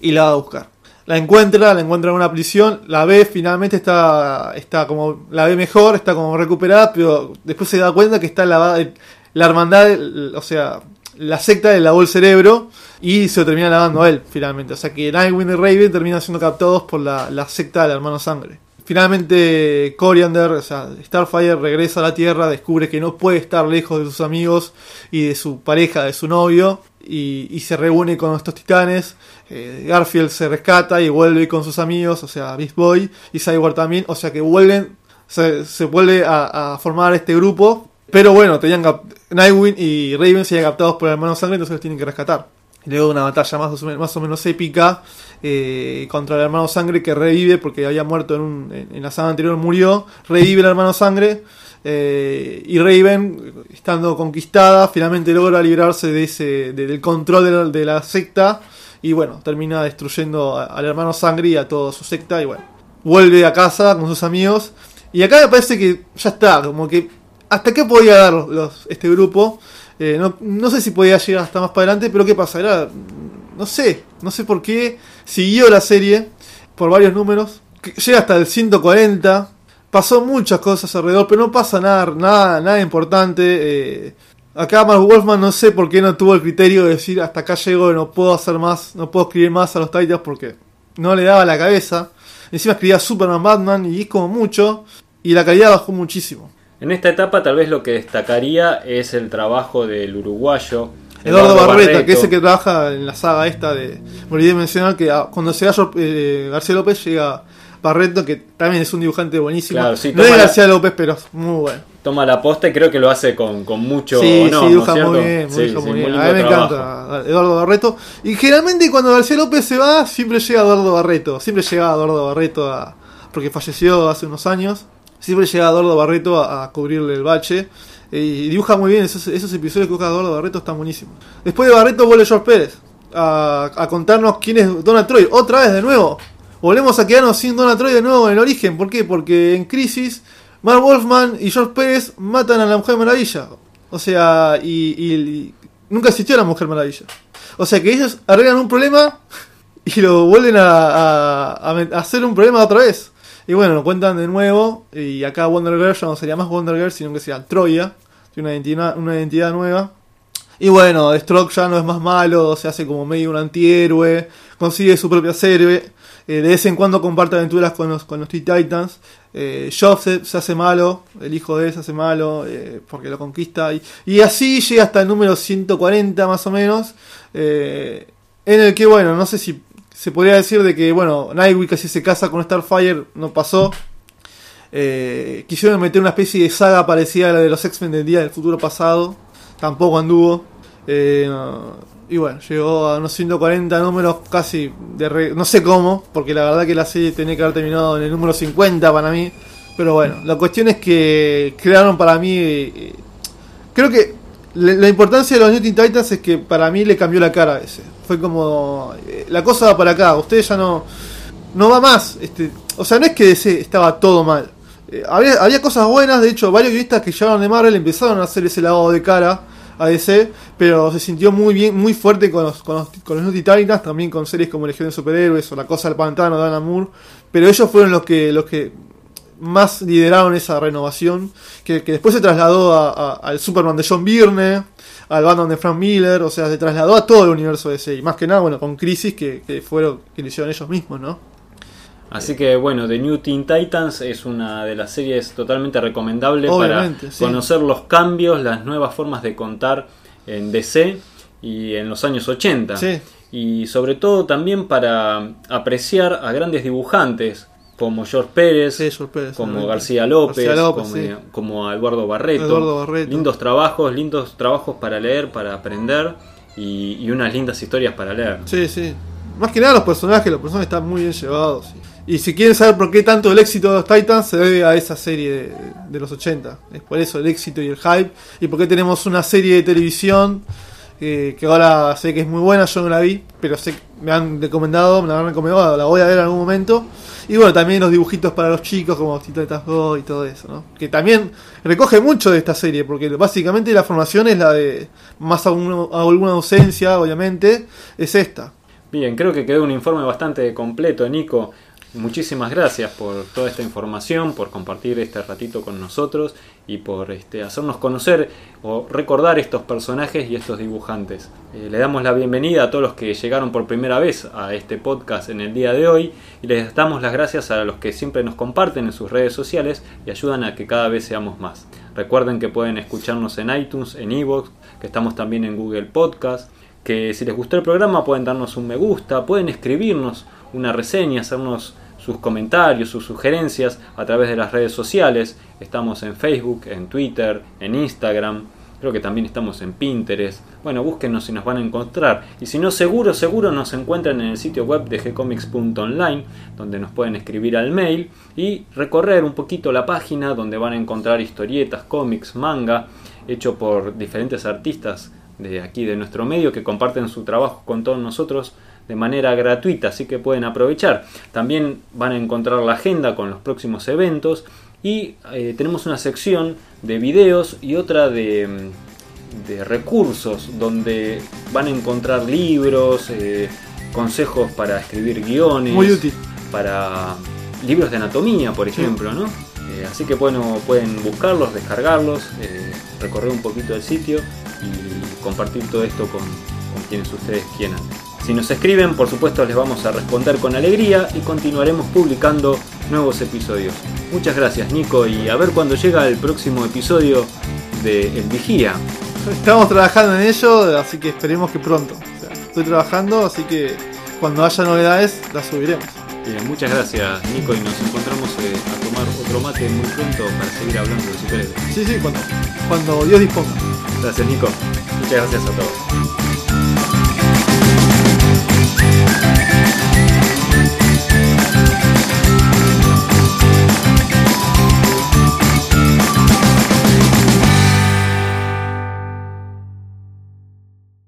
y la va a buscar. La encuentra, la encuentra en una prisión, la ve, finalmente está, está como, la ve mejor, está como recuperada, pero después se da cuenta que está lavada, la hermandad, o sea, la secta le lavó el cerebro y se lo termina lavando a él, finalmente. O sea que Nightwing y Raven terminan siendo captados por la, la secta del hermano sangre. Finalmente, Coriander, o sea, Starfire regresa a la Tierra, descubre que no puede estar lejos de sus amigos y de su pareja, de su novio, y, se reúne con estos titanes. Eh, Garfield se rescata y vuelve con sus amigos, o sea, Beast Boy y Cyborg también, o sea que vuelven, se, se vuelve a, formar este grupo. Pero bueno, tenían Nightwing y Raven se captados por el hermano sangre, entonces los tienen que rescatar. Luego de una batalla más o menos, más o menos épica eh, contra el hermano sangre que revive porque había muerto en, un- en- la saga anterior, murió, revive el hermano sangre. eh, y Raven, estando conquistada, finalmente logra librarse de ese, de- del control de la, de la secta. Y bueno, termina destruyendo a- al hermano sangre y a toda su secta. Y bueno, vuelve a casa con sus amigos. Y acá me parece que ya está, como que hasta qué podía dar los, este grupo. Eh, no, no sé si podía llegar hasta más para adelante, pero ¿qué pasa? Era, no sé, no sé por qué siguió la serie por varios números. Llega hasta el 140. Pasó muchas cosas alrededor, pero no pasa nada, nada, nada importante. eh, acá Mark Wolfman no sé por qué no tuvo el criterio de decir hasta acá llego, no puedo hacer más, no puedo escribir más a los Titans porque no le daba la cabeza. Encima escribía Superman, Batman y es como mucho. Y la calidad bajó muchísimo. En esta etapa tal vez lo que destacaría es el trabajo del uruguayo Eduardo, Barreta, que es el que trabaja en la saga esta de. Me olvidé mencionar que ah, cuando se va eh, García López llega Barreto, que también es un dibujante buenísimo. Claro, sí, no es la- García López, pero es muy bueno. Toma la posta y creo que lo hace con, con mucho sí, honor, sí, ¿no dibuja muy bien, sí, muy A mí me trabajo. encanta Eduardo Barreto. Y generalmente cuando García López se va, siempre llega Eduardo Barreto. Siempre llega Eduardo Barreto a. porque falleció hace unos años. Siempre llega Eduardo Barreto a, cubrirle el bache. Y dibuja muy bien, esos, esos episodios que dibuja Eduardo Barreto están buenísimos. Después de Barreto vuelve George Pérez a, a contarnos quién es Donald Troy. Otra vez de nuevo. Volvemos a quedarnos sin Donald Troy de nuevo en el origen. ¿Por qué? Porque en Crisis, Mark Wolfman y George Pérez matan a la Mujer Maravilla. O sea, y, nunca existió la Mujer Maravilla. O sea que ellos arreglan un problema y lo vuelven a, a- a hacer un problema otra vez. Y bueno, lo cuentan de nuevo. Y acá Wonder Girl ya no sería más Wonder Girl, sino que sería Troya. que una identidad, una identidad nueva. Y bueno, Stroke ya no es más malo, se hace como medio un antihéroe, consigue su propia serie. Eh, de vez en cuando comparte aventuras con los, con los Teen Titans. Eh, Job se, hace malo, el hijo de él se hace malo eh, porque lo conquista. Y, y, así llega hasta el número 140 más o menos. en el que, bueno, no sé si se podría decir de que, bueno, Nightwing casi se casa con Starfire, no pasó. quisieron meter una especie de saga parecida a la de los X-Men del día del futuro pasado. Tampoco anduvo. Y bueno, llegó a unos 140 números casi de... no sé cómo, porque la verdad que la serie tenía que haber terminado en el número 50 para mí. Pero bueno, la cuestión es que crearon para mí... Eh, creo que la importancia de los New Teen Titans es que para mí le cambió la cara a ese. Fue como... Eh, la cosa va para acá, ustedes ya no... No va más. Este, o sea, no es que ese estaba todo mal. Eh, había, había cosas buenas, de hecho, varios guionistas que llegaron de Marvel empezaron a hacer ese lavado de cara a DC, pero se sintió muy bien, muy fuerte con los, con los, con Titans, también con series como Legión de Superhéroes o La Cosa del Pantano de Alan Moore, pero ellos fueron los que, los que más lideraron esa renovación, que, después se trasladó al Superman de John Byrne, al Batman de Frank Miller, o sea, se trasladó a todo el universo de DC, y más que nada, bueno, con Crisis, que, que fueron, que lo hicieron ellos mismos, ¿no? Así que bueno, The New Teen Titans es una de las series totalmente recomendable para conocer los cambios, las nuevas formas de contar en DC y en los años 80. Y sobre todo también para apreciar a grandes dibujantes como George Pérez, como García López, como, a Eduardo Barreto. Lindos trabajos, lindos trabajos para leer, para aprender y, y, unas lindas historias para leer. Sí, sí. Más que nada los personajes, los personajes están muy bien llevados. Y si quieren saber por qué tanto el éxito de los Titans, se debe a esa serie de, los 80. Es por eso el éxito y el hype. Y por qué tenemos una serie de televisión eh, que ahora sé que es muy buena, yo no la vi, pero sé que me han recomendado, me la han recomendado, la voy a ver en algún momento. Y bueno, también los dibujitos para los chicos, como Tito Go y todo eso, ¿no? Que también recoge mucho de esta serie, porque básicamente la formación es la de, más alguna ausencia, obviamente, es esta. Bien, creo que quedó un informe bastante completo, Nico. Muchísimas gracias por toda esta información, por compartir este ratito con nosotros y por este, hacernos conocer o recordar estos personajes y estos dibujantes. Eh, le damos la bienvenida a todos los que llegaron por primera vez a este podcast en el día de hoy y les damos las gracias a los que siempre nos comparten en sus redes sociales y ayudan a que cada vez seamos más. Recuerden que pueden escucharnos en iTunes, en Evox, que estamos también en Google Podcast, que si les gustó el programa pueden darnos un me gusta, pueden escribirnos una reseña, hacernos sus comentarios, sus sugerencias a través de las redes sociales. Estamos en Facebook, en Twitter, en Instagram. Creo que también estamos en Pinterest. Bueno, búsquenos y nos van a encontrar. Y si no, seguro, seguro nos encuentran en el sitio web de gcomics.online, donde nos pueden escribir al mail y recorrer un poquito la página donde van a encontrar historietas, cómics, manga, hecho por diferentes artistas de aquí de nuestro medio que comparten su trabajo con todos nosotros de manera gratuita, así que pueden aprovechar. También van a encontrar la agenda con los próximos eventos y eh, tenemos una sección de videos y otra de, mm, de, recursos donde van a encontrar libros, eh, consejos para escribir guiones, muy útil para libros de anatomía, por ejemplo, ¿no? Eh, así que bueno, pueden buscarlos, descargarlos, recorrer un poquito el sitio y compartir todo esto con, con quienes ustedes quieran. Si nos escriben, por supuesto les vamos a responder con alegría y continuaremos publicando nuevos episodios. Muchas gracias Nico y a ver cuándo llega el próximo episodio de El Vigía. Estamos trabajando en ello, así que esperemos que pronto. estoy trabajando, así que cuando haya novedades las subiremos. Bien, muchas gracias Nico y nos encontramos eh, a tomar otro mate muy pronto para seguir hablando de superhéroes. Sí, sí, cuando, cuando Dios disponga. Gracias Nico. Muchas gracias a todos. Thank you.